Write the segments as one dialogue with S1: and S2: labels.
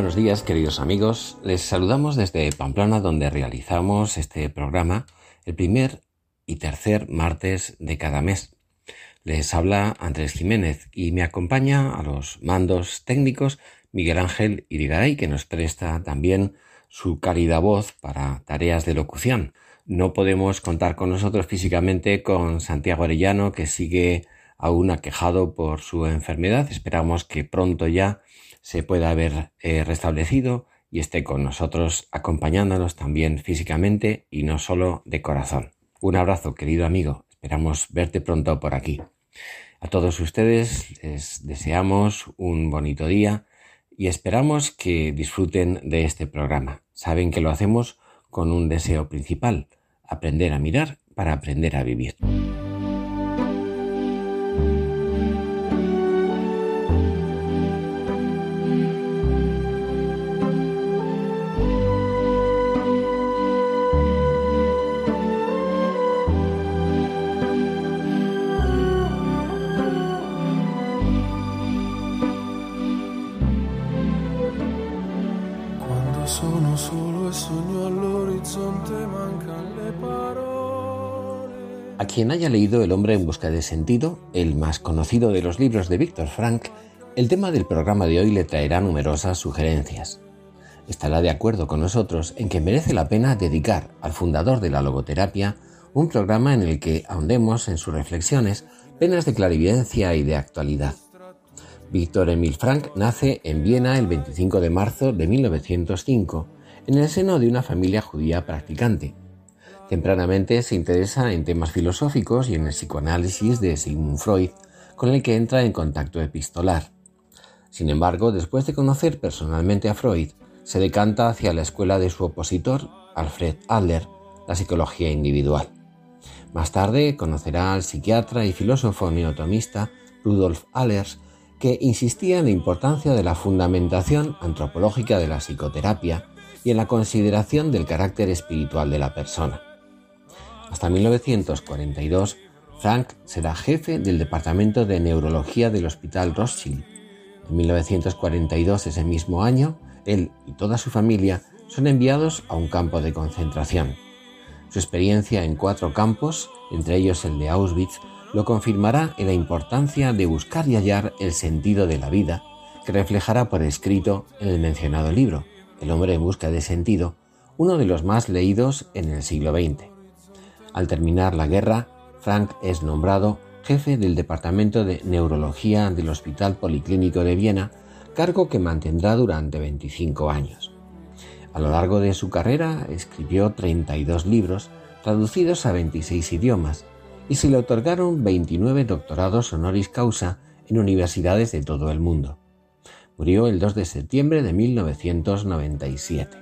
S1: Buenos días, queridos amigos. Les saludamos desde Pamplona, donde realizamos este programa el primer y tercer martes de cada mes. Les habla Andrés Jiménez y me acompaña a los mandos técnicos Miguel Ángel Irigaray, que nos presta también su cálida voz para tareas de locución. No podemos contar con nosotros físicamente con Santiago Arellano, que sigue aún aquejado por su enfermedad. Esperamos que pronto ya se pueda haber eh, restablecido y esté con nosotros acompañándonos también físicamente y no solo de corazón. Un abrazo, querido amigo. Esperamos verte pronto por aquí. A todos ustedes les deseamos un bonito día y esperamos que disfruten de este programa. Saben que lo hacemos con un deseo principal, aprender a mirar para aprender a vivir. Quien haya leído El hombre en busca de sentido, el más conocido de los libros de Víctor Frank, el tema del programa de hoy le traerá numerosas sugerencias. Estará de acuerdo con nosotros en que merece la pena dedicar al fundador de la logoterapia un programa en el que ahondemos en sus reflexiones penas de clarividencia y de actualidad. Víctor Emil Frank nace en Viena el 25 de marzo de 1905, en el seno de una familia judía practicante. Tempranamente se interesa en temas filosóficos y en el psicoanálisis de Sigmund Freud, con el que entra en contacto epistolar. Sin embargo, después de conocer personalmente a Freud, se decanta hacia la escuela de su opositor, Alfred Adler, la psicología individual. Más tarde conocerá al psiquiatra y filósofo neotomista Rudolf Allers, que insistía en la importancia de la fundamentación antropológica de la psicoterapia y en la consideración del carácter espiritual de la persona. Hasta 1942, Frank será jefe del Departamento de Neurología del Hospital Rothschild. En 1942, ese mismo año, él y toda su familia son enviados a un campo de concentración. Su experiencia en cuatro campos, entre ellos el de Auschwitz, lo confirmará en la importancia de buscar y hallar el sentido de la vida, que reflejará por escrito en el mencionado libro, El hombre en busca de sentido, uno de los más leídos en el siglo XX. Al terminar la guerra, Frank es nombrado jefe del Departamento de Neurología del Hospital Policlínico de Viena, cargo que mantendrá durante 25 años. A lo largo de su carrera escribió 32 libros, traducidos a 26 idiomas, y se le otorgaron 29 doctorados honoris causa en universidades de todo el mundo. Murió el 2 de septiembre de 1997.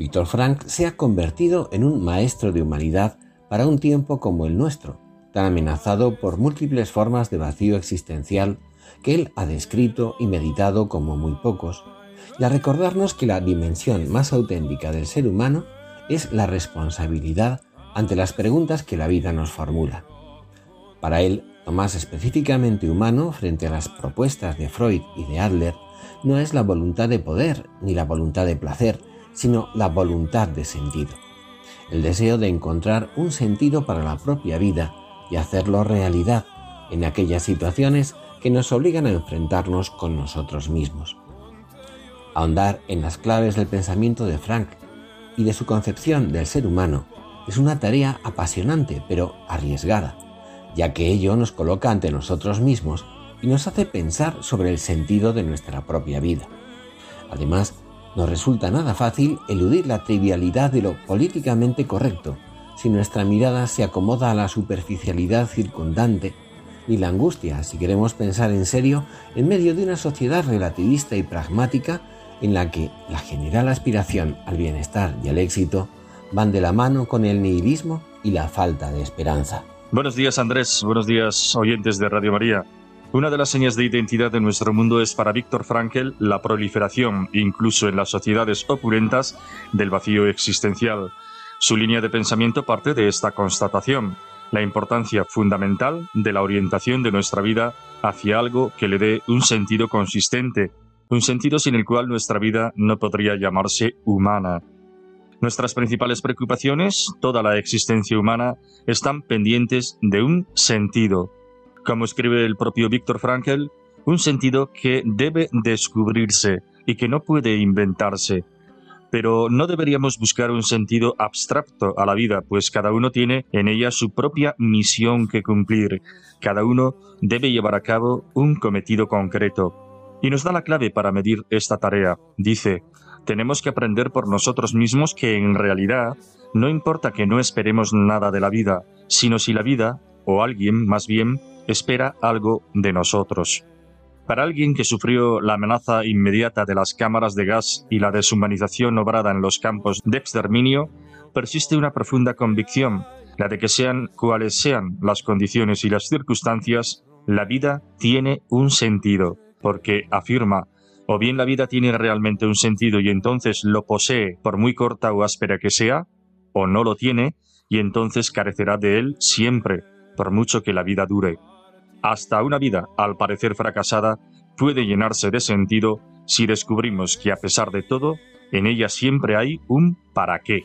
S1: Víctor Frank se ha convertido en un maestro de humanidad para un tiempo como el nuestro, tan amenazado por múltiples formas de vacío existencial que él ha descrito y meditado como muy pocos, y a recordarnos que la dimensión más auténtica del ser humano es la responsabilidad ante las preguntas que la vida nos formula. Para él, lo más específicamente humano frente a las propuestas de Freud y de Adler no es la voluntad de poder ni la voluntad de placer, sino la voluntad de sentido, el deseo de encontrar un sentido para la propia vida y hacerlo realidad en aquellas situaciones que nos obligan a enfrentarnos con nosotros mismos. Ahondar en las claves del pensamiento de Frank y de su concepción del ser humano es una tarea apasionante pero arriesgada, ya que ello nos coloca ante nosotros mismos y nos hace pensar sobre el sentido de nuestra propia vida. Además, no resulta nada fácil eludir la trivialidad de lo políticamente correcto, si nuestra mirada se acomoda a la superficialidad circundante, ni la angustia si queremos pensar en serio en medio de una sociedad relativista y pragmática en la que la general aspiración al bienestar y al éxito van de la mano con el nihilismo y la falta de esperanza.
S2: Buenos días Andrés, buenos días oyentes de Radio María. Una de las señas de identidad de nuestro mundo es para Víctor Frankl la proliferación, incluso en las sociedades opulentas, del vacío existencial. Su línea de pensamiento parte de esta constatación, la importancia fundamental de la orientación de nuestra vida hacia algo que le dé un sentido consistente, un sentido sin el cual nuestra vida no podría llamarse humana. Nuestras principales preocupaciones, toda la existencia humana, están pendientes de un sentido. Como escribe el propio Víctor Frankl, un sentido que debe descubrirse y que no puede inventarse. Pero no deberíamos buscar un sentido abstracto a la vida, pues cada uno tiene en ella su propia misión que cumplir. Cada uno debe llevar a cabo un cometido concreto. Y nos da la clave para medir esta tarea. Dice, tenemos que aprender por nosotros mismos que en realidad no importa que no esperemos nada de la vida, sino si la vida, o alguien más bien, espera algo de nosotros. Para alguien que sufrió la amenaza inmediata de las cámaras de gas y la deshumanización obrada en los campos de exterminio, persiste una profunda convicción, la de que sean cuales sean las condiciones y las circunstancias, la vida tiene un sentido porque afirma o bien la vida tiene realmente un sentido y entonces lo posee por muy corta o áspera que sea, o no lo tiene y entonces carecerá de él siempre, por mucho que la vida dure. Hasta una vida, al parecer fracasada, puede llenarse de sentido si descubrimos que a pesar de todo, en ella siempre hay un para qué.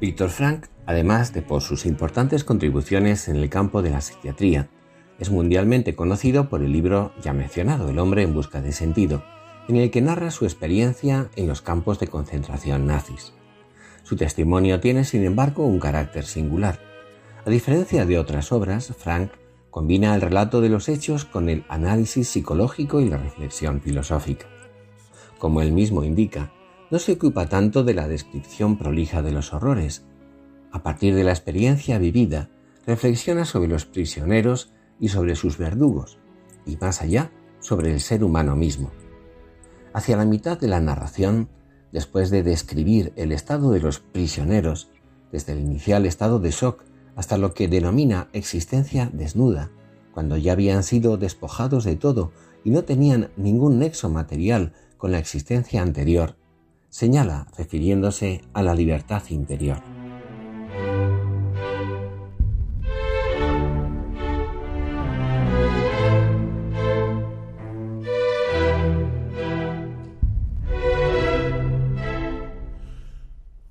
S1: Víctor Frank, además de por sus importantes contribuciones en el campo de la psiquiatría, es mundialmente conocido por el libro ya mencionado, El hombre en busca de sentido, en el que narra su experiencia en los campos de concentración nazis. Su testimonio tiene, sin embargo, un carácter singular. A diferencia de otras obras, Frank combina el relato de los hechos con el análisis psicológico y la reflexión filosófica. Como él mismo indica, no se ocupa tanto de la descripción prolija de los horrores. A partir de la experiencia vivida, reflexiona sobre los prisioneros y sobre sus verdugos, y más allá, sobre el ser humano mismo. Hacia la mitad de la narración, después de describir el estado de los prisioneros, desde el inicial estado de shock hasta lo que denomina existencia desnuda, cuando ya habían sido despojados de todo y no tenían ningún nexo material con la existencia anterior, señala refiriéndose a la libertad interior.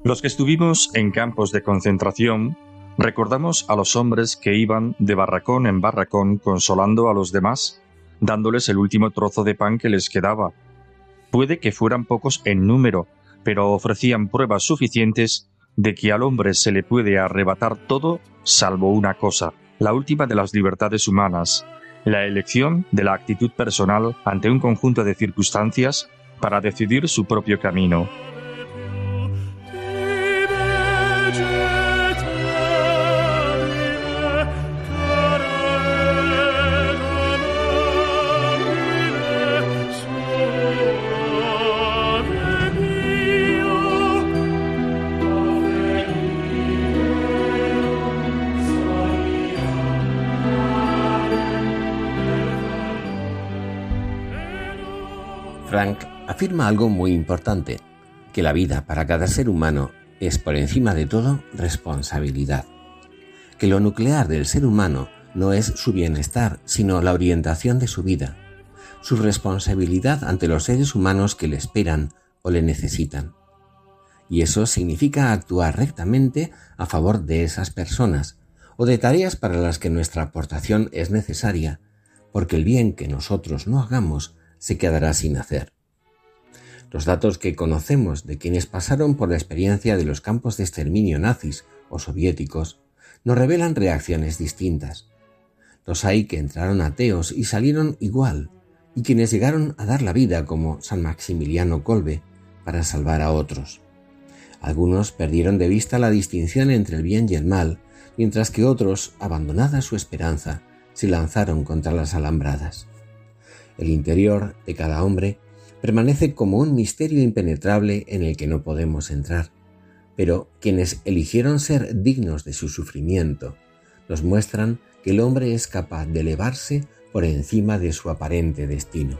S2: Los que estuvimos en campos de concentración recordamos a los hombres que iban de barracón en barracón consolando a los demás, dándoles el último trozo de pan que les quedaba Puede que fueran pocos en número, pero ofrecían pruebas suficientes de que al hombre se le puede arrebatar todo salvo una cosa, la última de las libertades humanas, la elección de la actitud personal ante un conjunto de circunstancias para decidir su propio camino.
S1: Algo muy importante, que la vida para cada ser humano es por encima de todo responsabilidad, que lo nuclear del ser humano no es su bienestar, sino la orientación de su vida, su responsabilidad ante los seres humanos que le esperan o le necesitan. Y eso significa actuar rectamente a favor de esas personas o de tareas para las que nuestra aportación es necesaria, porque el bien que nosotros no hagamos se quedará sin hacer. Los datos que conocemos de quienes pasaron por la experiencia de los campos de exterminio nazis o soviéticos nos revelan reacciones distintas. Los hay que entraron ateos y salieron igual, y quienes llegaron a dar la vida como San Maximiliano Kolbe para salvar a otros. Algunos perdieron de vista la distinción entre el bien y el mal, mientras que otros, abandonada su esperanza, se lanzaron contra las alambradas. El interior de cada hombre permanece como un misterio impenetrable en el que no podemos entrar, pero quienes eligieron ser dignos de su sufrimiento nos muestran que el hombre es capaz de elevarse por encima de su aparente destino.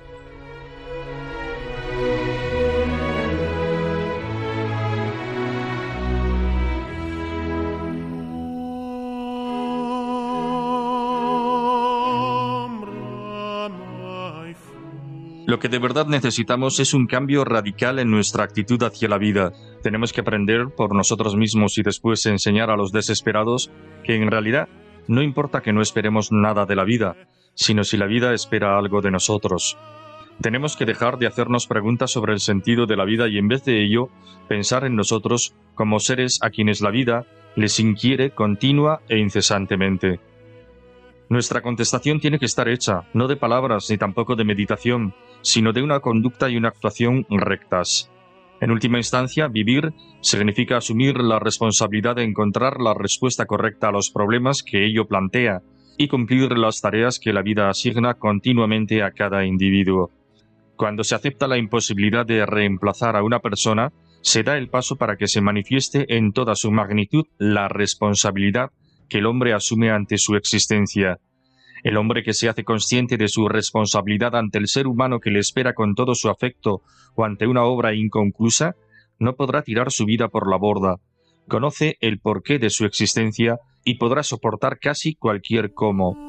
S2: Lo que de verdad necesitamos es un cambio radical en nuestra actitud hacia la vida. Tenemos que aprender por nosotros mismos y después enseñar a los desesperados que en realidad no importa que no esperemos nada de la vida, sino si la vida espera algo de nosotros. Tenemos que dejar de hacernos preguntas sobre el sentido de la vida y en vez de ello pensar en nosotros como seres a quienes la vida les inquiere continua e incesantemente. Nuestra contestación tiene que estar hecha, no de palabras ni tampoco de meditación, sino de una conducta y una actuación rectas. En última instancia, vivir significa asumir la responsabilidad de encontrar la respuesta correcta a los problemas que ello plantea y cumplir las tareas que la vida asigna continuamente a cada individuo. Cuando se acepta la imposibilidad de reemplazar a una persona, se da el paso para que se manifieste en toda su magnitud la responsabilidad que el hombre asume ante su existencia. El hombre que se hace consciente de su responsabilidad ante el ser humano que le espera con todo su afecto o ante una obra inconclusa, no podrá tirar su vida por la borda. Conoce el porqué de su existencia y podrá soportar casi cualquier cómo.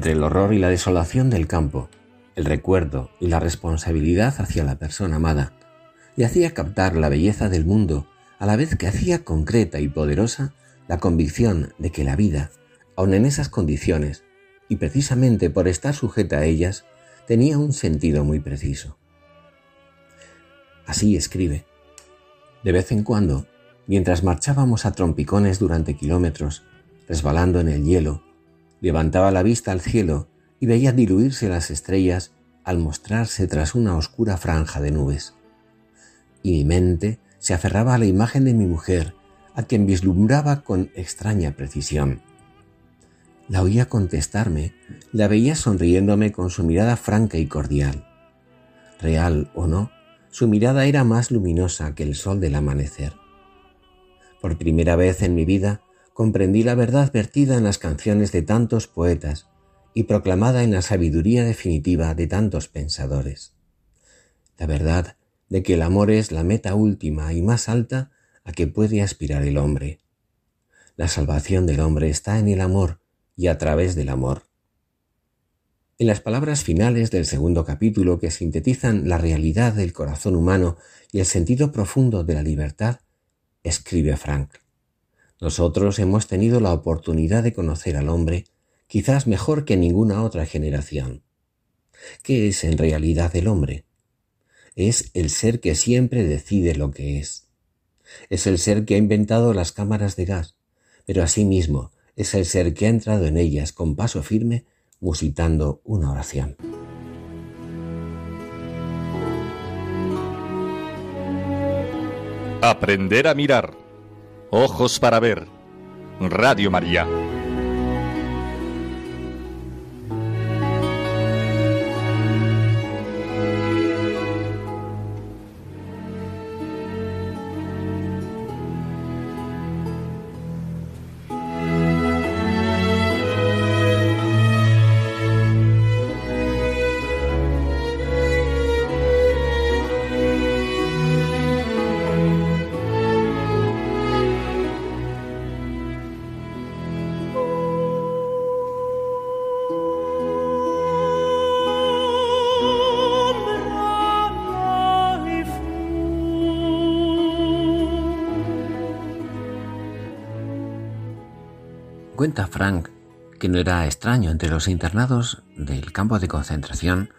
S1: Entre el horror y la desolación del campo, el recuerdo y la responsabilidad hacia la persona amada, le hacía captar la belleza del mundo a la vez que hacía concreta y poderosa la convicción de que la vida, aun en esas condiciones, y precisamente por estar sujeta a ellas, tenía un sentido muy preciso. Así escribe. De vez en cuando, mientras marchábamos a trompicones durante kilómetros, resbalando en el hielo, Levantaba la vista al cielo y veía diluirse las estrellas al mostrarse tras una oscura franja de nubes. Y mi mente se aferraba a la imagen de mi mujer, a quien vislumbraba con extraña precisión. La oía contestarme, la veía sonriéndome con su mirada franca y cordial. Real o no, su mirada era más luminosa que el sol del amanecer. Por primera vez en mi vida comprendí la verdad vertida en las canciones de tantos poetas y proclamada en la sabiduría definitiva de tantos pensadores. La verdad de que el amor es la meta última y más alta a que puede aspirar el hombre. La salvación del hombre está en el amor y a través del amor. En las palabras finales del segundo capítulo que sintetizan la realidad del corazón humano y el sentido profundo de la libertad, escribe Frank. Nosotros hemos tenido la oportunidad de conocer al hombre quizás mejor que ninguna otra generación. ¿Qué es en realidad el hombre? Es el ser que siempre decide lo que es. Es el ser que ha inventado las cámaras de gas, pero asimismo es el ser que ha entrado en ellas con paso firme musitando una oración.
S3: Aprender a mirar. Ojos para ver. Radio María.
S1: Frank que no era extraño entre los internados del campo de concentración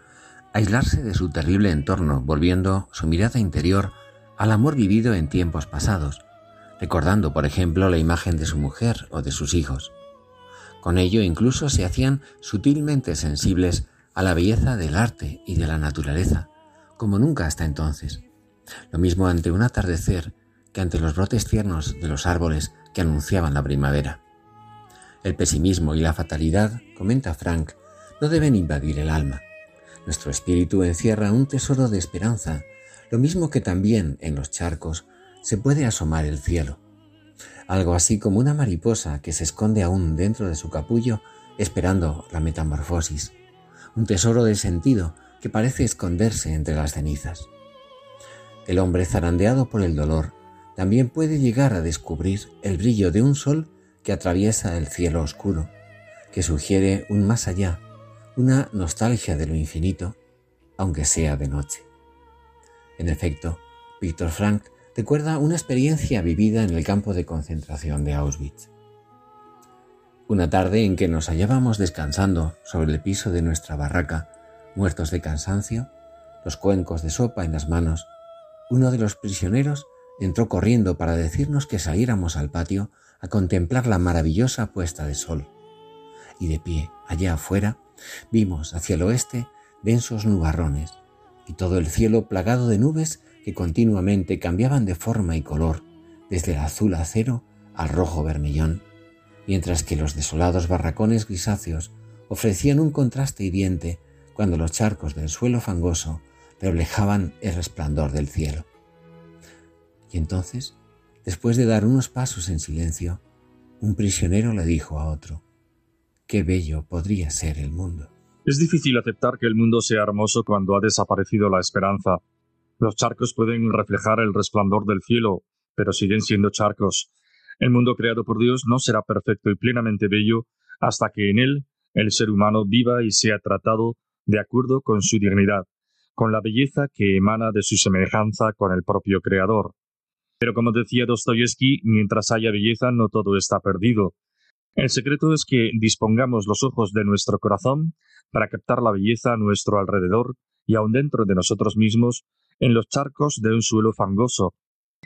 S1: aislarse de su terrible entorno, volviendo su mirada interior al amor vivido en tiempos pasados, recordando, por ejemplo, la imagen de su mujer o de sus hijos. Con ello incluso se hacían sutilmente sensibles a la belleza del arte y de la naturaleza, como nunca hasta entonces. Lo mismo ante un atardecer que ante los brotes tiernos de los árboles que anunciaban la primavera. El pesimismo y la fatalidad, comenta Frank, no deben invadir el alma. Nuestro espíritu encierra un tesoro de esperanza, lo mismo que también en los charcos se puede asomar el cielo. Algo así como una mariposa que se esconde aún dentro de su capullo esperando la metamorfosis. Un tesoro de sentido que parece esconderse entre las cenizas. El hombre zarandeado por el dolor también puede llegar a descubrir el brillo de un sol que atraviesa el cielo oscuro, que sugiere un más allá, una nostalgia de lo infinito, aunque sea de noche. En efecto, Víctor Frank recuerda una experiencia vivida en el campo de concentración de Auschwitz. Una tarde en que nos hallábamos descansando sobre el piso de nuestra barraca, muertos de cansancio, los cuencos de sopa en las manos, uno de los prisioneros entró corriendo para decirnos que saliéramos al patio a contemplar la maravillosa puesta de sol. Y de pie, allá afuera, vimos hacia el oeste densos nubarrones y todo el cielo plagado de nubes que continuamente cambiaban de forma y color, desde el azul acero al rojo vermellón, mientras que los desolados barracones grisáceos ofrecían un contraste hiriente cuando los charcos del suelo fangoso reflejaban el resplandor del cielo. Y entonces Después de dar unos pasos en silencio, un prisionero le dijo a otro, Qué bello podría ser el mundo.
S2: Es difícil aceptar que el mundo sea hermoso cuando ha desaparecido la esperanza. Los charcos pueden reflejar el resplandor del cielo, pero siguen siendo charcos. El mundo creado por Dios no será perfecto y plenamente bello hasta que en él el ser humano viva y sea tratado de acuerdo con su dignidad, con la belleza que emana de su semejanza con el propio Creador. Pero como decía Dostoyevsky, mientras haya belleza no todo está perdido. El secreto es que dispongamos los ojos de nuestro corazón para captar la belleza a nuestro alrededor y aun dentro de nosotros mismos, en los charcos de un suelo fangoso,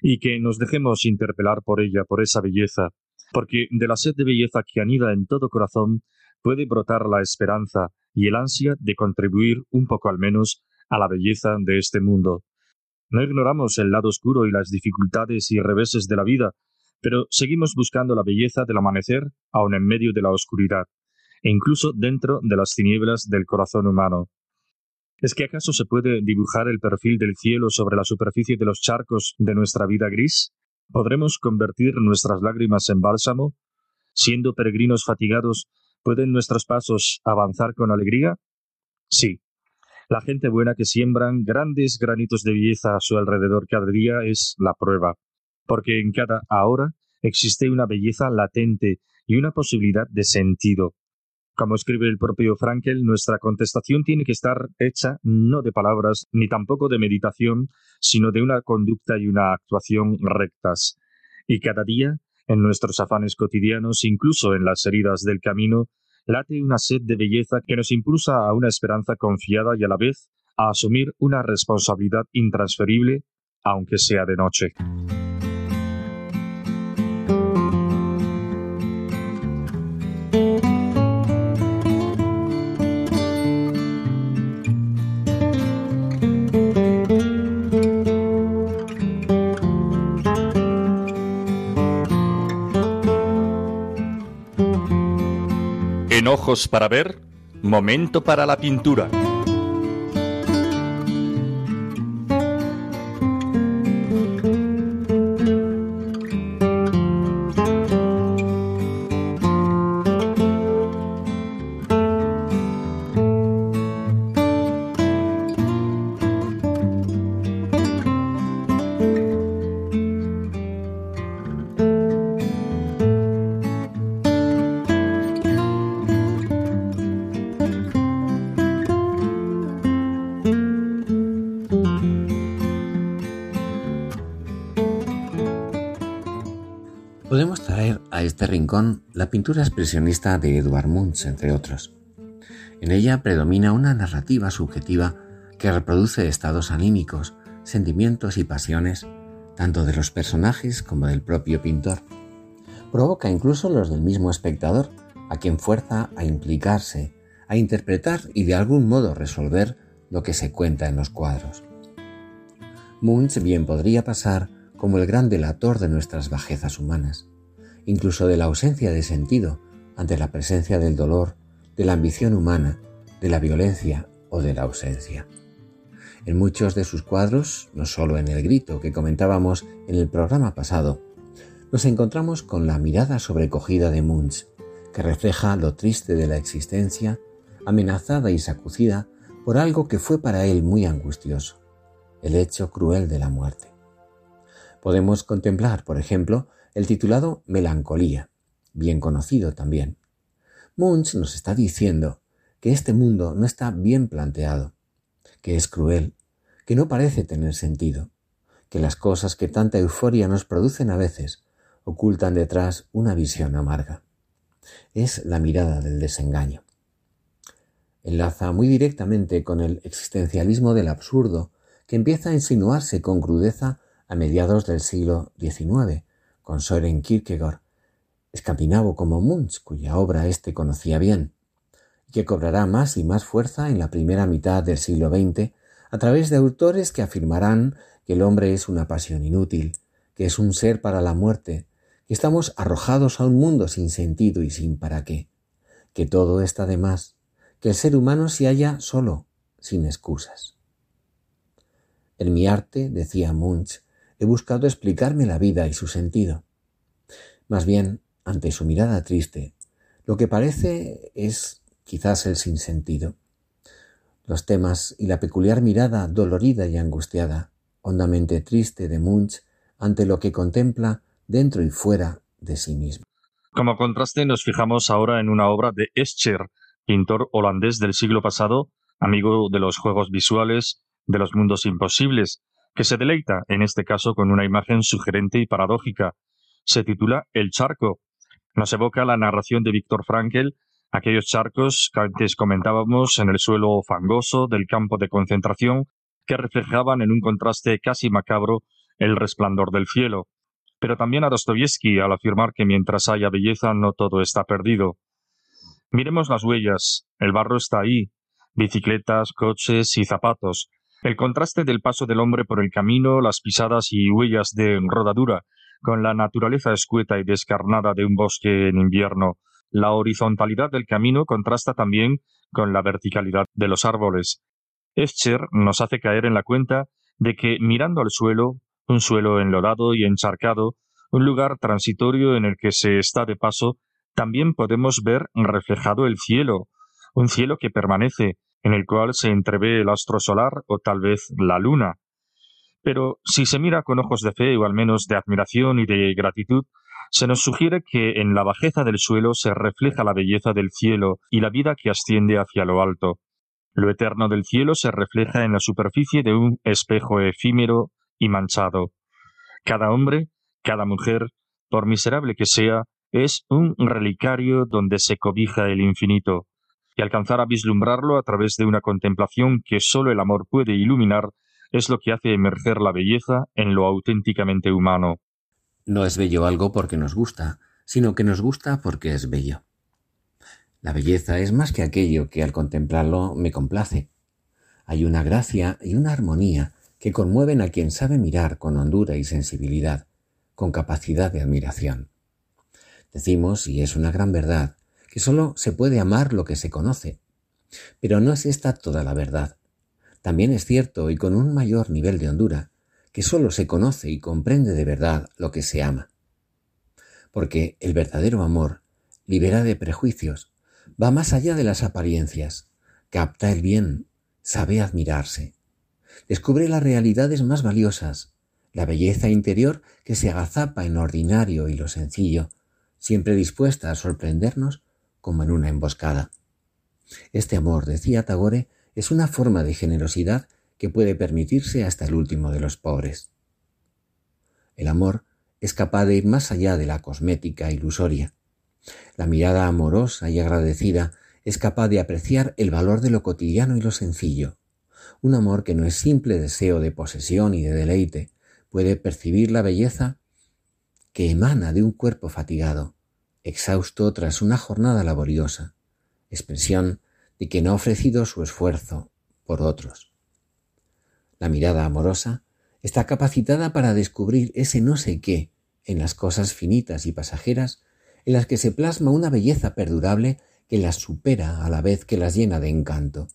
S2: y que nos dejemos interpelar por ella, por esa belleza, porque de la sed de belleza que anida en todo corazón puede brotar la esperanza y el ansia de contribuir un poco al menos a la belleza de este mundo. No ignoramos el lado oscuro y las dificultades y reveses de la vida, pero seguimos buscando la belleza del amanecer aun en medio de la oscuridad, e incluso dentro de las tinieblas del corazón humano. ¿Es que acaso se puede dibujar el perfil del cielo sobre la superficie de los charcos de nuestra vida gris? ¿Podremos convertir nuestras lágrimas en bálsamo? Siendo peregrinos fatigados, ¿pueden nuestros pasos avanzar con alegría? Sí, la gente buena que siembran grandes granitos de belleza a su alrededor cada día es la prueba, porque en cada ahora existe una belleza latente y una posibilidad de sentido. Como escribe el propio Frankel, nuestra contestación tiene que estar hecha no de palabras ni tampoco de meditación, sino de una conducta y una actuación rectas. Y cada día, en nuestros afanes cotidianos, incluso en las heridas del camino, late una sed de belleza que nos impulsa a una esperanza confiada y a la vez a asumir una responsabilidad intransferible, aunque sea de noche.
S3: Ojos para ver, momento para la pintura.
S1: La pintura expresionista de Edvard Munch, entre otros. En ella predomina una narrativa subjetiva que reproduce estados anímicos, sentimientos y pasiones, tanto de los personajes como del propio pintor. Provoca incluso los del mismo espectador, a quien fuerza a implicarse, a interpretar y de algún modo resolver lo que se cuenta en los cuadros. Munch bien podría pasar como el gran delator de nuestras bajezas humanas incluso de la ausencia de sentido ante la presencia del dolor, de la ambición humana, de la violencia o de la ausencia. En muchos de sus cuadros, no solo en El Grito que comentábamos en el programa pasado, nos encontramos con la mirada sobrecogida de Munch, que refleja lo triste de la existencia, amenazada y sacucida por algo que fue para él muy angustioso, el hecho cruel de la muerte. Podemos contemplar, por ejemplo, el titulado Melancolía, bien conocido también. Munch nos está diciendo que este mundo no está bien planteado, que es cruel, que no parece tener sentido, que las cosas que tanta euforia nos producen a veces ocultan detrás una visión amarga. Es la mirada del desengaño. Enlaza muy directamente con el existencialismo del absurdo que empieza a insinuarse con crudeza a mediados del siglo XIX, con Soren Kierkegaard, escandinavo como Munch, cuya obra éste conocía bien, y que cobrará más y más fuerza en la primera mitad del siglo XX a través de autores que afirmarán que el hombre es una pasión inútil, que es un ser para la muerte, que estamos arrojados a un mundo sin sentido y sin para qué, que todo está de más, que el ser humano se halla solo, sin excusas. En mi arte, decía Munch, he buscado explicarme la vida y su sentido. Más bien, ante su mirada triste, lo que parece es quizás el sinsentido. Los temas y la peculiar mirada dolorida y angustiada, hondamente triste de Munch ante lo que contempla dentro y fuera de sí mismo.
S2: Como contraste nos fijamos ahora en una obra de Escher, pintor holandés del siglo pasado, amigo de los juegos visuales, de los mundos imposibles, que se deleita, en este caso, con una imagen sugerente y paradójica. Se titula El charco. Nos evoca la narración de Víctor Frankel, aquellos charcos que antes comentábamos en el suelo fangoso del campo de concentración, que reflejaban en un contraste casi macabro el resplandor del cielo. Pero también a Dostoyevsky al afirmar que mientras haya belleza no todo está perdido. Miremos las huellas. El barro está ahí. Bicicletas, coches y zapatos. El contraste del paso del hombre por el camino, las pisadas y huellas de rodadura, con la naturaleza escueta y descarnada de un bosque en invierno. La horizontalidad del camino contrasta también con la verticalidad de los árboles. Escher nos hace caer en la cuenta de que mirando al suelo, un suelo enlodado y encharcado, un lugar transitorio en el que se está de paso, también podemos ver reflejado el cielo, un cielo que permanece, en el cual se entrevé el astro solar o tal vez la luna. Pero si se mira con ojos de fe o al menos de admiración y de gratitud, Se nos sugiere que en la bajeza del suelo se refleja la belleza del cielo y la vida que asciende hacia lo alto. Lo eterno del cielo se refleja en la superficie de un espejo efímero y manchado. Cada hombre, cada mujer, por miserable que sea, es un relicario donde se cobija el infinito, y alcanzar a vislumbrarlo a través de una contemplación que sólo el amor puede iluminar es lo que hace emerger la belleza en lo auténticamente humano.
S1: No es bello algo porque nos gusta, sino que nos gusta porque es bello. La belleza es más que aquello que al contemplarlo me complace. Hay una gracia y una armonía que conmueven a quien sabe mirar con hondura y sensibilidad, con capacidad de admiración. Decimos, y es una gran verdad, que sólo se puede amar lo que se conoce. Pero no es esta toda la verdad. También es cierto, y con un mayor nivel de hondura, que sólo se conoce y comprende de verdad lo que se ama. Porque el verdadero amor libera de prejuicios, va más allá de las apariencias, capta el bien, sabe admirarse, descubre las realidades más valiosas, la belleza interior que se agazapa en lo ordinario y lo sencillo, siempre dispuesta a sorprendernos como en una emboscada. Este amor, decía Tagore, es una forma de generosidad que puede permitirse hasta el último de los pobres. El amor es capaz de ir más allá de la cosmética ilusoria. La mirada amorosa y agradecida es capaz de apreciar el valor de lo cotidiano y lo sencillo. Un amor que no es simple deseo de posesión y de deleite, puede percibir la belleza que emana de un cuerpo fatigado, exhausto tras una jornada laboriosa, expresión de quien ha ofrecido su esfuerzo por otros. La mirada amorosa está capacitada para descubrir ese no sé qué en las cosas finitas y pasajeras en las que se plasma una belleza perdurable que las supera a la vez que las llena de encanto.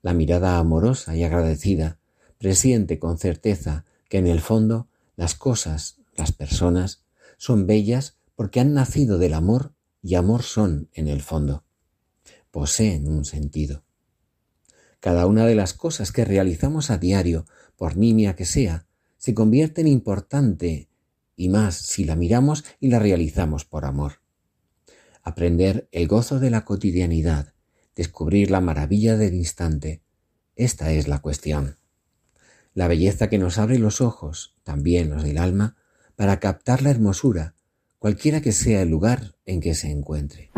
S1: La mirada amorosa y agradecida presiente con certeza que en el fondo las cosas, las personas, son bellas porque han nacido del amor y amor son en el fondo. Poseen un sentido. Cada una de las cosas que realizamos a diario, por nimia que sea, se convierte en importante y más si la miramos y la realizamos por amor. Aprender el gozo de la cotidianidad, descubrir la maravilla del instante, esta es la cuestión. La belleza que nos abre los ojos, también los del alma, para captar la hermosura, cualquiera que sea el lugar en que se encuentre.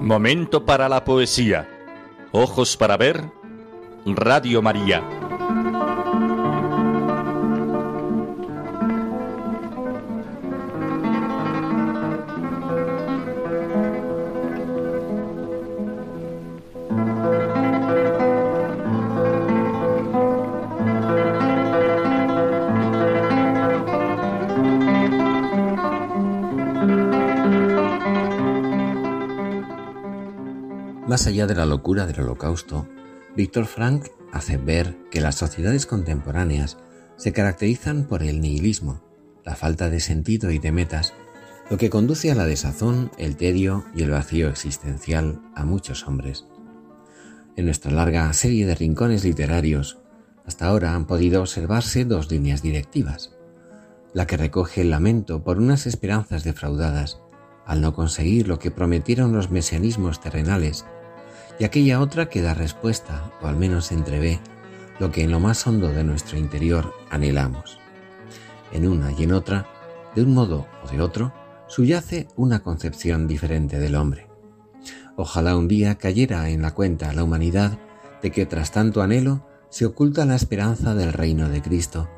S3: Momento para la poesía. Ojos para ver. Radio María.
S1: Más allá de la locura del holocausto, Víctor Frank hace ver que las sociedades contemporáneas se caracterizan por el nihilismo, la falta de sentido y de metas, lo que conduce a la desazón, el tedio y el vacío existencial a muchos hombres. En nuestra larga serie de rincones literarios, hasta ahora han podido observarse dos líneas directivas. La que recoge el lamento por unas esperanzas defraudadas, al no conseguir lo que prometieron los mesianismos terrenales y aquella otra que da respuesta, o al menos entrevé, lo que en lo más hondo de nuestro interior anhelamos. En una y en otra, de un modo o de otro, subyace una concepción diferente del hombre. Ojalá un día cayera en la cuenta la humanidad de que tras tanto anhelo se oculta la esperanza del reino de Cristo,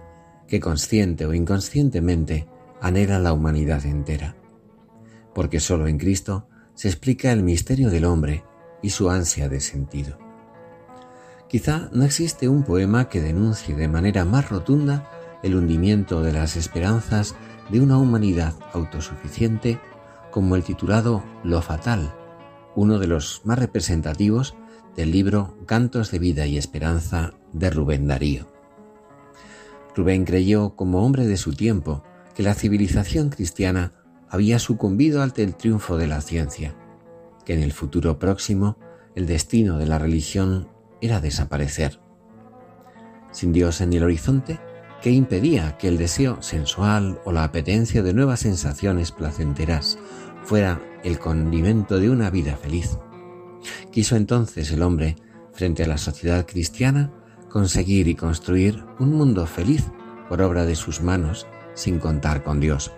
S1: que consciente o inconscientemente anhela la humanidad entera. Porque sólo en Cristo se explica el misterio del hombre y su ansia de sentido. Quizá no existe un poema que denuncie de manera más rotunda el hundimiento de las esperanzas de una humanidad autosuficiente como el titulado Lo Fatal, uno de los más representativos del libro Cantos de Vida y Esperanza de Rubén Darío. Rubén creyó, como hombre de su tiempo, que la civilización cristiana había sucumbido ante el triunfo de la ciencia, que en el futuro próximo el destino de la religión era desaparecer. Sin Dios en el horizonte, ¿qué impedía que el deseo sensual o la apetencia de nuevas sensaciones placenteras fuera el condimento de una vida feliz? Quiso entonces el hombre, frente a la sociedad cristiana, conseguir y construir un mundo feliz por obra de sus manos, sin contar con Dios.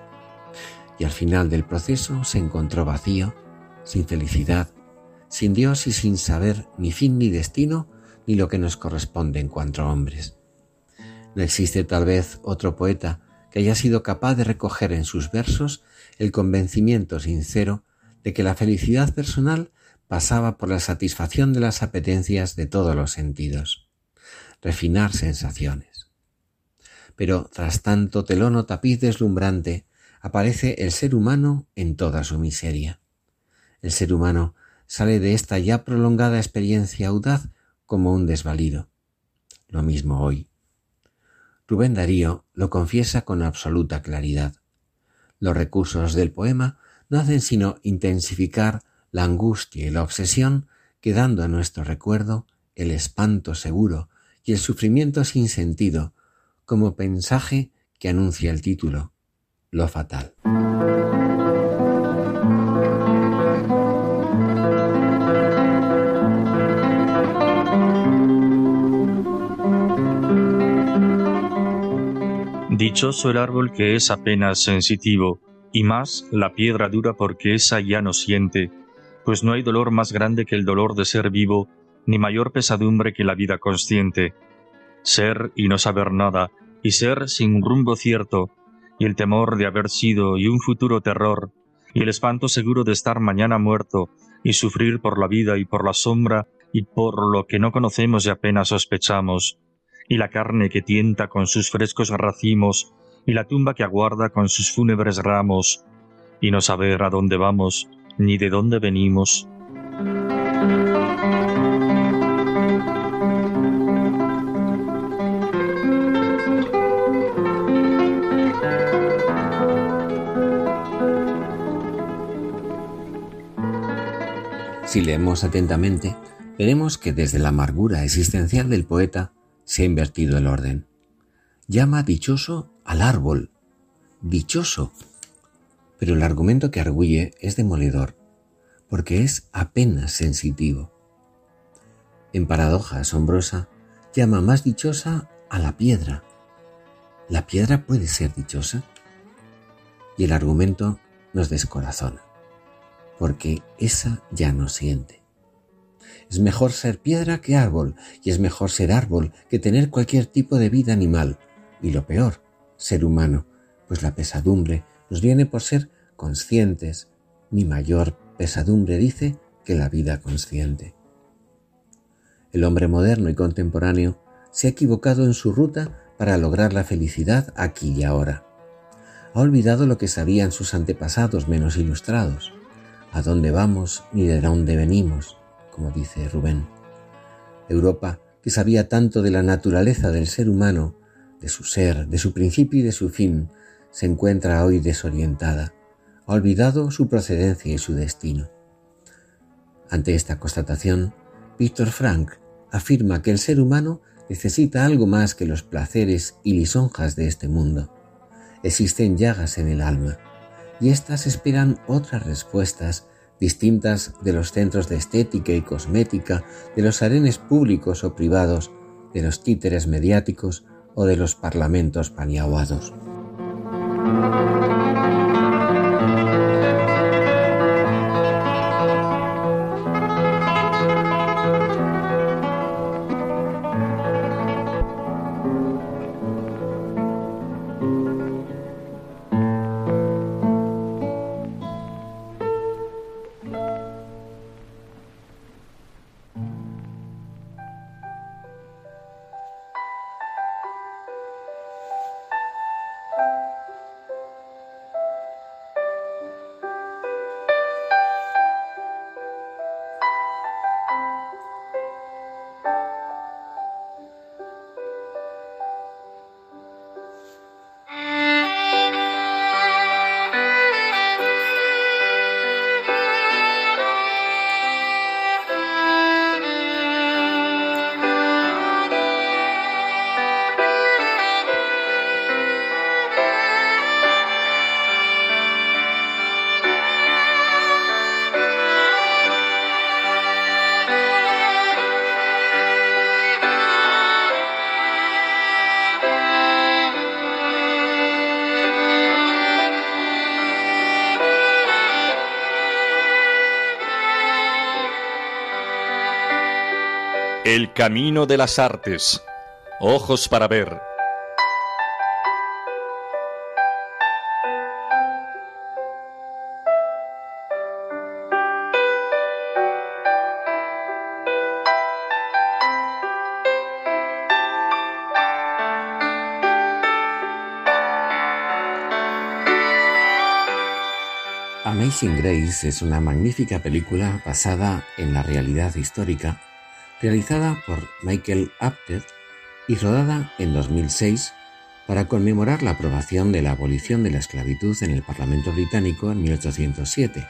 S1: Y al final del proceso se encontró vacío, sin felicidad, sin Dios y sin saber ni fin ni destino, ni lo que nos corresponde en cuanto a hombres. No existe tal vez otro poeta que haya sido capaz de recoger en sus versos el convencimiento sincero de que la felicidad personal pasaba por la satisfacción de las apetencias de todos los sentidos, refinar sensaciones. Pero tras tanto telón o tapiz deslumbrante, aparece el ser humano en toda su miseria. El ser humano sale de esta ya prolongada experiencia audaz como un desvalido. Lo mismo hoy. Rubén Darío lo confiesa con absoluta claridad. Los recursos del poema no hacen sino intensificar la angustia y la obsesión, quedando a nuestro recuerdo el espanto seguro y el sufrimiento sin sentido, como mensaje que anuncia el título, lo fatal.
S2: Dichoso el árbol que es apenas sensitivo, y más la piedra dura porque esa ya no siente, pues no hay dolor más grande que el dolor de ser vivo, ni mayor pesadumbre que la vida consciente. Ser y no saber nada, y ser sin rumbo cierto, y el temor de haber sido y un futuro terror, y el espanto seguro de estar mañana muerto, y sufrir por la vida y por la sombra, y por lo que no conocemos y apenas sospechamos, y la carne que tienta con sus frescos racimos, y la tumba que aguarda con sus fúnebres ramos, y no saber a dónde vamos, ni de dónde venimos.
S1: Si leemos atentamente, veremos que desde la amargura existencial del poeta se ha invertido el orden. Llama dichoso al árbol. Dichoso. Pero el argumento que arguye es demoledor, porque es apenas sensitivo. En paradoja asombrosa, llama más dichosa a la piedra. ¿La piedra puede ser dichosa? Y el argumento nos descorazona, porque esa ya no siente. Es mejor ser piedra que árbol, y es mejor ser árbol que tener cualquier tipo de vida animal, y lo peor, ser humano, pues la pesadumbre nos viene por ser conscientes, ni mayor pesadumbre dice que la vida consciente. El hombre moderno y contemporáneo se ha equivocado en su ruta para lograr la felicidad aquí y ahora. Ha olvidado lo que sabían sus antepasados menos ilustrados, a dónde vamos ni de dónde venimos, como dice Rubén. Europa, que sabía tanto de la naturaleza del ser humano, de su ser, de su principio y de su fin, se encuentra hoy desorientada, ha olvidado su procedencia y su destino. Ante esta constatación, Víctor Frank afirma que el ser humano necesita algo más que los placeres y lisonjas de este mundo. Existen llagas en el alma, y éstas esperan otras respuestas distintas de los centros de estética y cosmética, de los arenes públicos o privados, de los títeres mediáticos o de los parlamentos paniaguados.
S3: El camino de las artes. Ojos para ver.
S1: Amazing Grace es una magnífica película basada en la realidad histórica, realizada por Michael Apted y rodada en 2006 para conmemorar la aprobación de la abolición de la esclavitud en el Parlamento británico en 1807,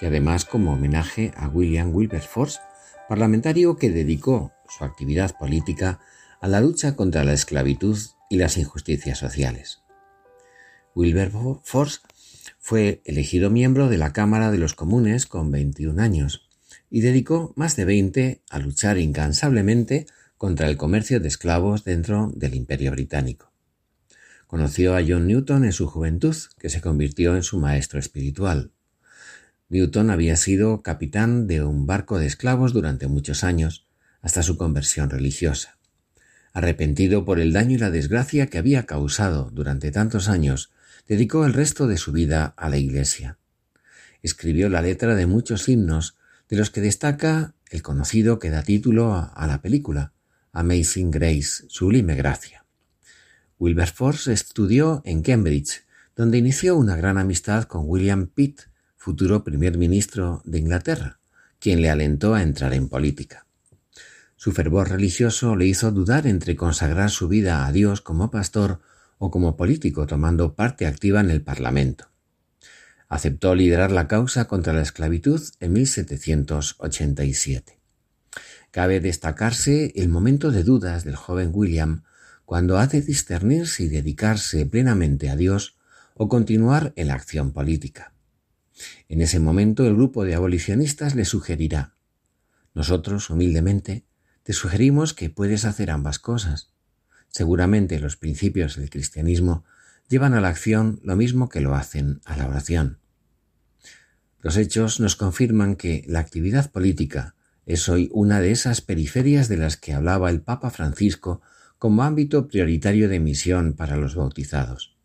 S1: y además como homenaje a William Wilberforce, parlamentario que dedicó su actividad política a la lucha contra la esclavitud y las injusticias sociales. Wilberforce fue elegido miembro de la Cámara de los Comunes con 21 años y dedicó más de 20 a luchar incansablemente contra el comercio de esclavos dentro del Imperio Británico. Conoció a John Newton en su juventud, que se convirtió en su maestro espiritual. Newton había sido capitán de un barco de esclavos durante muchos años, hasta su conversión religiosa. Arrepentido por el daño y la desgracia que había causado durante tantos años dedicó el resto de su vida a la Iglesia. Escribió la letra de muchos himnos, de los que destaca el conocido que da título a, la película, Amazing Grace, Sublime Gracia. Wilberforce estudió en Cambridge, donde inició una gran amistad con William Pitt, futuro primer ministro de Inglaterra, quien le alentó a entrar en política. Su fervor religioso le hizo dudar entre consagrar su vida a Dios como pastor o como político tomando parte activa en el Parlamento. Aceptó liderar la causa contra la esclavitud en 1787. Cabe destacarse el momento de dudas del joven William cuando ha de discernir si dedicarse plenamente a Dios o continuar en la acción política. En ese momento el grupo de abolicionistas le sugerirá Nosotros, humildemente, te sugerimos que puedes hacer ambas cosas. Seguramente los principios del cristianismo llevan a la acción lo mismo que lo hacen a la oración. Los hechos nos confirman que la actividad política es hoy una de esas periferias de las que hablaba el Papa Francisco como ámbito prioritario de misión para los bautizados.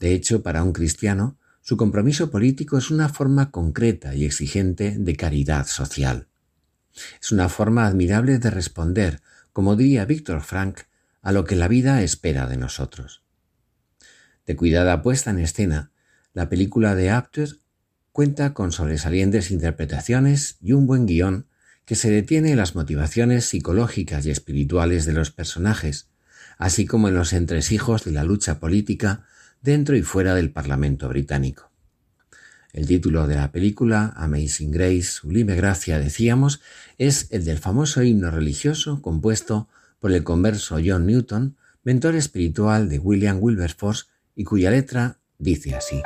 S1: De hecho, para un cristiano, su compromiso político es una forma concreta y exigente de caridad social. Es una forma admirable de responder, como diría Víctor Frank, a lo que la vida espera de nosotros. De cuidada puesta en escena, la película de Apter cuenta con sobresalientes interpretaciones y un buen guion que se detiene en las motivaciones psicológicas y espirituales de los personajes, así como en los entresijos de la lucha política dentro y fuera del Parlamento británico. El título de la película, Amazing Grace, Sublime Gracia, decíamos, es el del famoso himno religioso compuesto por el converso John Newton, mentor espiritual de William Wilberforce y cuya letra dice así.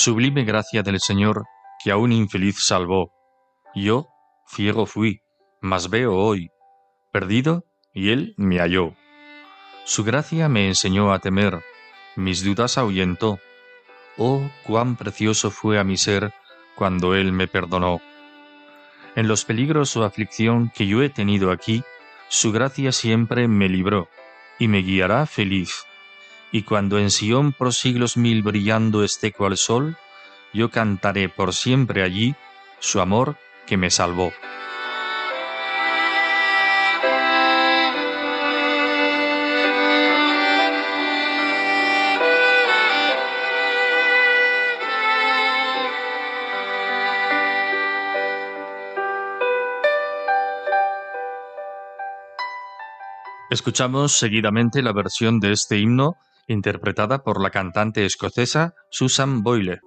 S2: Sublime gracia del Señor que a un infeliz salvó. Yo, ciego fui, mas veo hoy, perdido, y Él me halló. Su gracia me enseñó a temer, mis dudas ahuyentó. Oh, cuán precioso fue a mi ser cuando Él me perdonó. En los peligros o aflicción que yo he tenido aquí, su gracia siempre me libró y me guiará feliz. Y cuando en Sión por siglos mil brillando esté cual sol, yo cantaré por siempre allí su amor que me salvó. Escuchamos seguidamente la versión de este himno interpretada por la cantante escocesa Susan Boyle.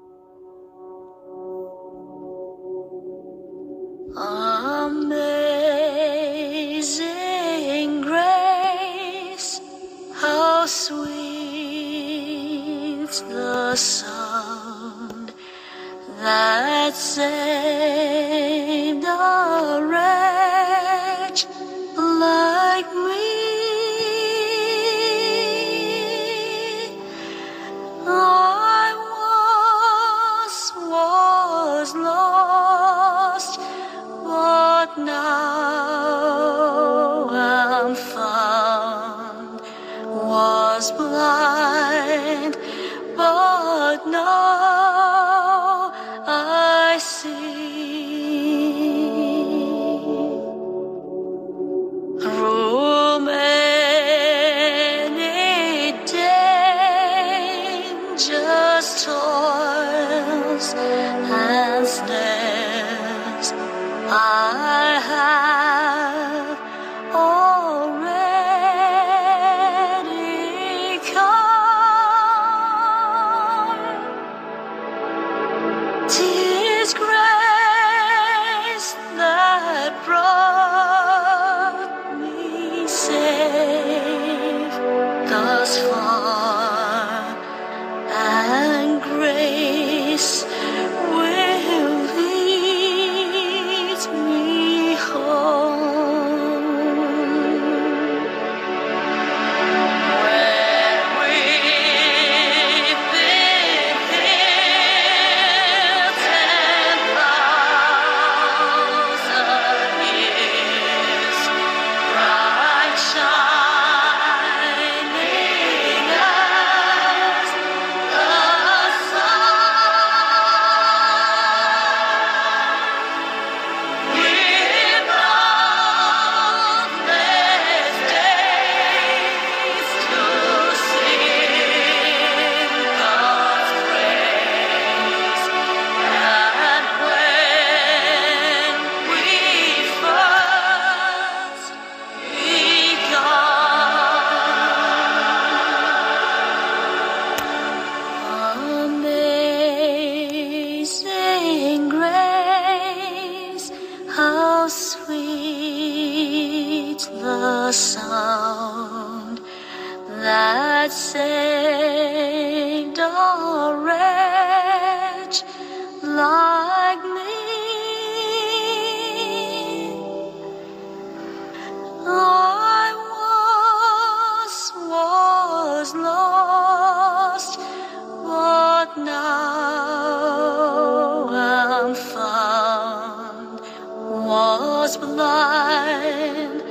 S4: Blind,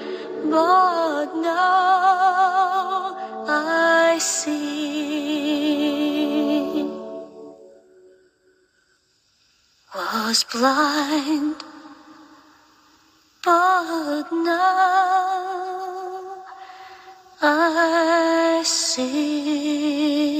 S4: but now I see. Was blind but now I see.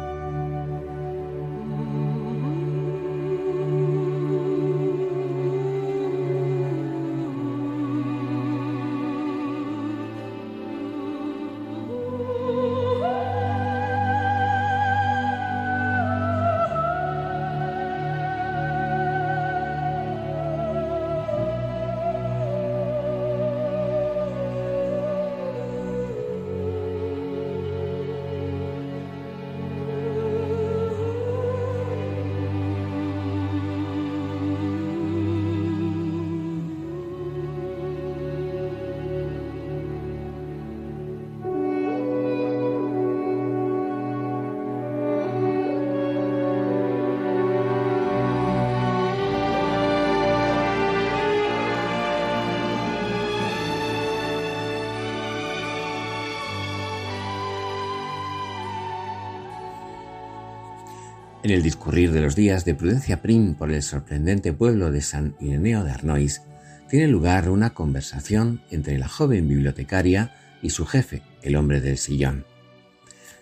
S1: En el discurrir de los días de Prudencia Prim por el sorprendente pueblo de San Ireneo de Arnois, tiene lugar una conversación entre la joven bibliotecaria y su jefe, el hombre del sillón.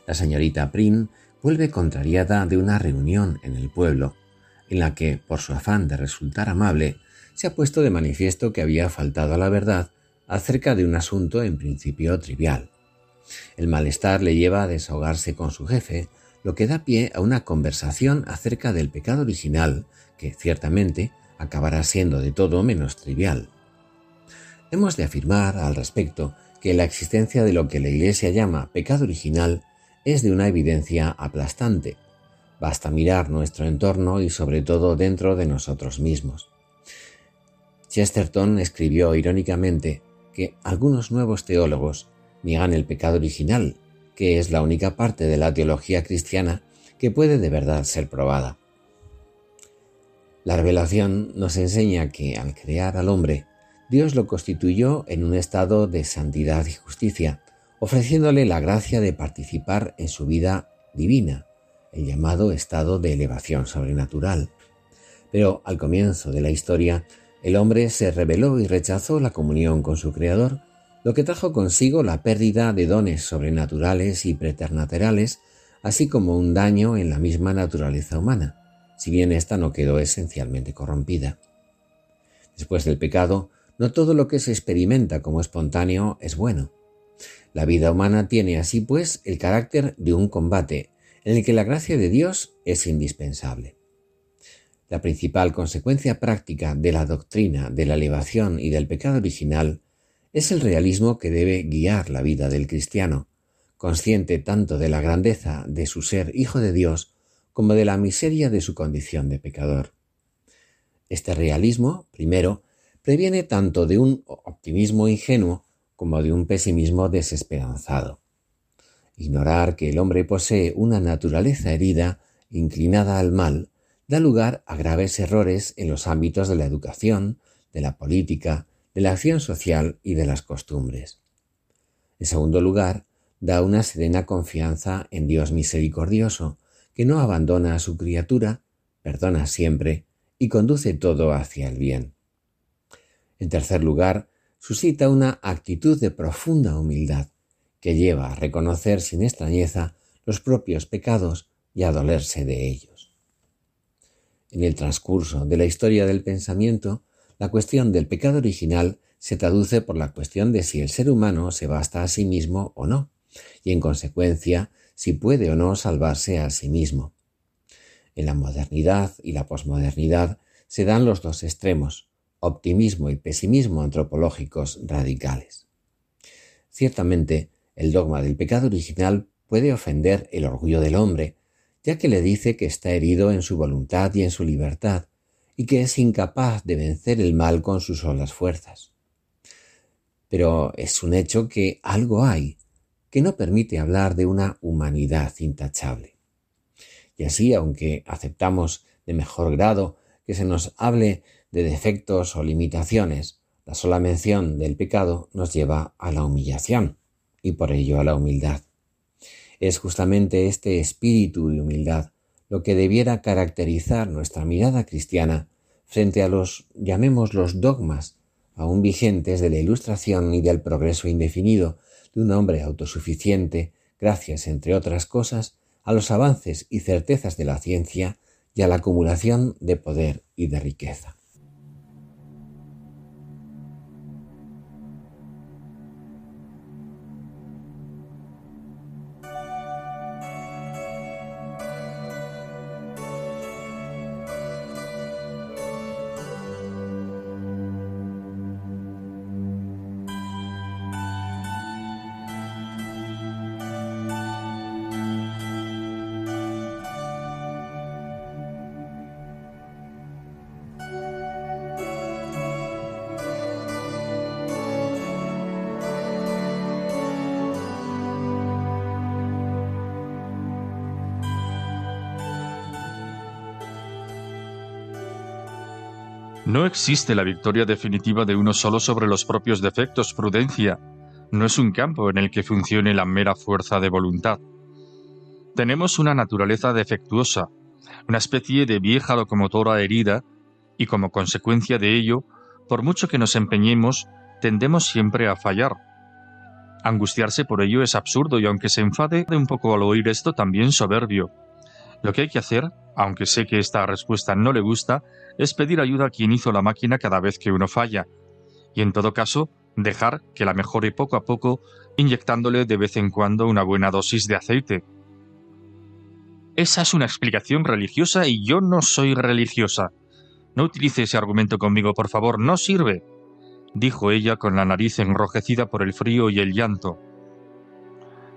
S1: La señorita Prim vuelve contrariada de una reunión en el pueblo, en la que, por su afán de resultar amable, se ha puesto de manifiesto que había faltado a la verdad acerca de un asunto en principio trivial. El malestar le lleva a desahogarse con su jefe, lo que da pie a una conversación acerca del pecado original, que ciertamente acabará siendo de todo menos trivial. Hemos de afirmar al respecto que la existencia de lo que la Iglesia llama pecado original es de una evidencia aplastante. Basta mirar nuestro entorno y sobre todo dentro de nosotros mismos. Chesterton escribió irónicamente que algunos nuevos teólogos niegan el pecado original, que es la única parte de la teología cristiana que puede de verdad ser probada. La revelación nos enseña que al crear al hombre, Dios lo constituyó en un estado de santidad y justicia, ofreciéndole la gracia de participar en su vida divina, el llamado estado de elevación sobrenatural. Pero al comienzo de la historia, el hombre se rebeló y rechazó la comunión con su Creador, lo que trajo consigo la pérdida de dones sobrenaturales y preternaturales, así como un daño en la misma naturaleza humana, si bien ésta no quedó esencialmente corrompida. Después del pecado, no todo lo que se experimenta como espontáneo es bueno. La vida humana tiene así pues el carácter de un combate en el que la gracia de Dios es indispensable. La principal consecuencia práctica de la doctrina de la elevación y del pecado original es el realismo que debe guiar la vida del cristiano, consciente tanto de la grandeza de su ser hijo de Dios como de la miseria de su condición de pecador. Este realismo, primero, previene tanto de un optimismo ingenuo como de un pesimismo desesperanzado. Ignorar que el hombre posee una naturaleza herida, inclinada al mal, da lugar a graves errores en los ámbitos de la educación, de la política, de la acción social y de las costumbres. En segundo lugar, da una serena confianza en Dios misericordioso, que no abandona a su criatura, perdona siempre y conduce todo hacia el bien. En tercer lugar, suscita una actitud de profunda humildad, que lleva a reconocer sin extrañeza los propios pecados y a dolerse de ellos. En el transcurso de la historia del pensamiento, la cuestión del pecado original se traduce por la cuestión de si el ser humano se basta a sí mismo o no, y en consecuencia si puede o no salvarse a sí mismo. En la modernidad y la posmodernidad se dan los dos extremos, optimismo y pesimismo antropológicos radicales. Ciertamente, el dogma del pecado original puede ofender el orgullo del hombre, ya que le dice que está herido en su voluntad y en su libertad, y que es incapaz de vencer el mal con sus solas fuerzas. Pero es un hecho que algo hay que no permite hablar de una humanidad intachable. Y así, aunque aceptamos de mejor grado que se nos hable de defectos o limitaciones, la sola mención del pecado nos lleva a la humillación y por ello a la humildad. Es justamente este espíritu de humildad lo que debiera caracterizar nuestra mirada cristiana frente a los, llamemos los dogmas, aún vigentes de la ilustración y del progreso indefinido de un hombre autosuficiente, gracias, entre otras cosas, a los avances y certezas de la ciencia y a la acumulación de poder y de riqueza.
S2: No existe la victoria definitiva de uno solo sobre los propios defectos, prudencia. No es un campo en el que funcione la mera fuerza de voluntad. Tenemos una naturaleza defectuosa, una especie de vieja locomotora herida, y como consecuencia de ello, por mucho que nos empeñemos, tendemos siempre a fallar. Angustiarse por ello es absurdo y aunque se enfade de un poco al oír esto, también soberbio. Lo que hay que hacer, aunque sé que esta respuesta no le gusta, es pedir ayuda a quien hizo la máquina cada vez que uno falla, y en todo caso, dejar que la mejore poco a poco inyectándole de vez en cuando una buena dosis de aceite. Esa es una explicación religiosa y yo no soy religiosa. No utilice ese argumento conmigo, por favor, no sirve, dijo ella con la nariz enrojecida por el frío y el llanto.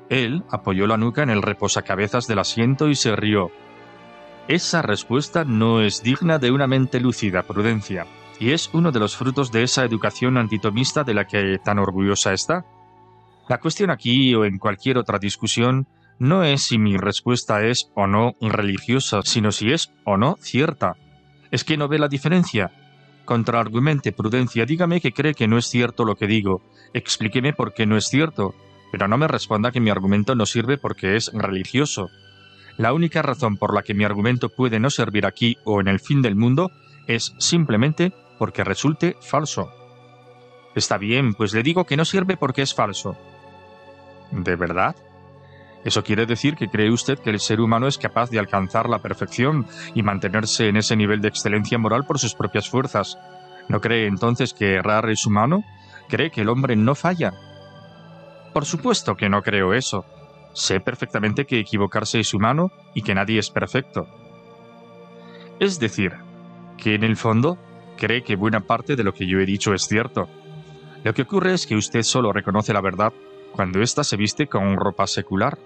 S2: Él apoyó la nuca en el reposacabezas del asiento y se rió. Esa respuesta no es digna de una mente lúcida, Prudencia, y es uno de los frutos de esa educación antitomista de la que tan orgullosa está. La cuestión aquí o en cualquier otra discusión no es si mi respuesta es o no religiosa, sino si es o no cierta. ¿Es que no ve la diferencia? Contraargumente, prudencia, dígame que cree que no es cierto lo que digo. Explíqueme por qué no es cierto pero no me responda que mi argumento no sirve porque es religioso. La única razón por la que mi argumento puede no servir aquí o en el fin del mundo es simplemente porque resulte falso. Está bien, pues le digo que no sirve porque es falso. ¿De verdad? Eso quiere decir que cree usted que el ser humano es capaz de alcanzar la perfección y mantenerse en ese nivel de excelencia moral por sus propias fuerzas. ¿No cree entonces que errar es humano? ¿Cree que el hombre no falla? Por supuesto que no creo eso. Sé perfectamente que equivocarse es humano y que nadie es perfecto. Es decir, que en el fondo cree que buena parte de lo que yo he dicho es cierto. Lo que ocurre es que usted solo reconoce la verdad cuando ésta se viste con ropa secular.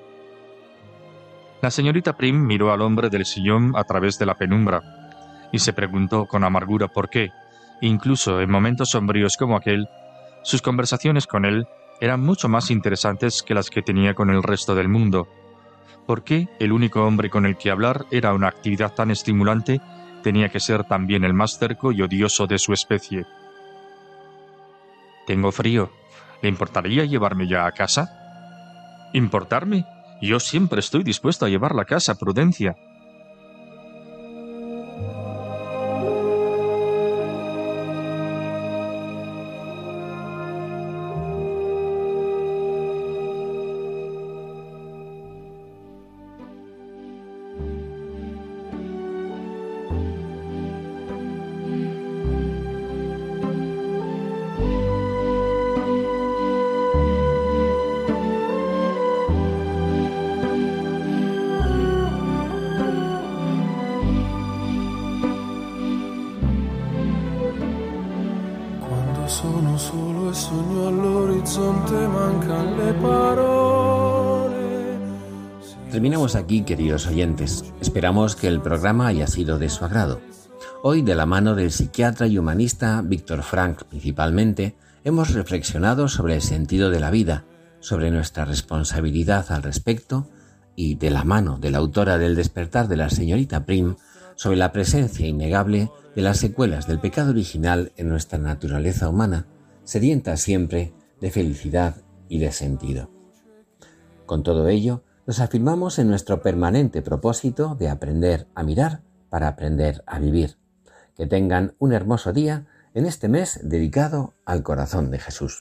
S2: La señorita Prim miró al hombre del sillón a través de la penumbra y se preguntó con amargura por qué, incluso en momentos sombríos como aquel, sus conversaciones con él eran mucho más interesantes que las que tenía con el resto del mundo. ¿Por qué el único hombre con el que hablar era una actividad tan estimulante tenía que ser también el más cerco y odioso de su especie? Tengo frío. ¿Le importaría llevarme ya a casa? ¿Importarme? Yo siempre estoy dispuesto a llevarla a casa, Prudencia.
S1: Terminamos aquí, queridos oyentes. Esperamos que el programa haya sido de su agrado. Hoy, de la mano del psiquiatra y humanista Víctor Frank principalmente, hemos reflexionado sobre el sentido de la vida, sobre nuestra responsabilidad al respecto y, de la mano de la autora del despertar de la señorita Prim, sobre la presencia innegable de las secuelas del pecado original en nuestra naturaleza humana, sedienta siempre de felicidad y de sentido. Con todo ello, nos afirmamos en nuestro permanente propósito de aprender a mirar para aprender a vivir. Que tengan un hermoso día en este mes dedicado al corazón de Jesús.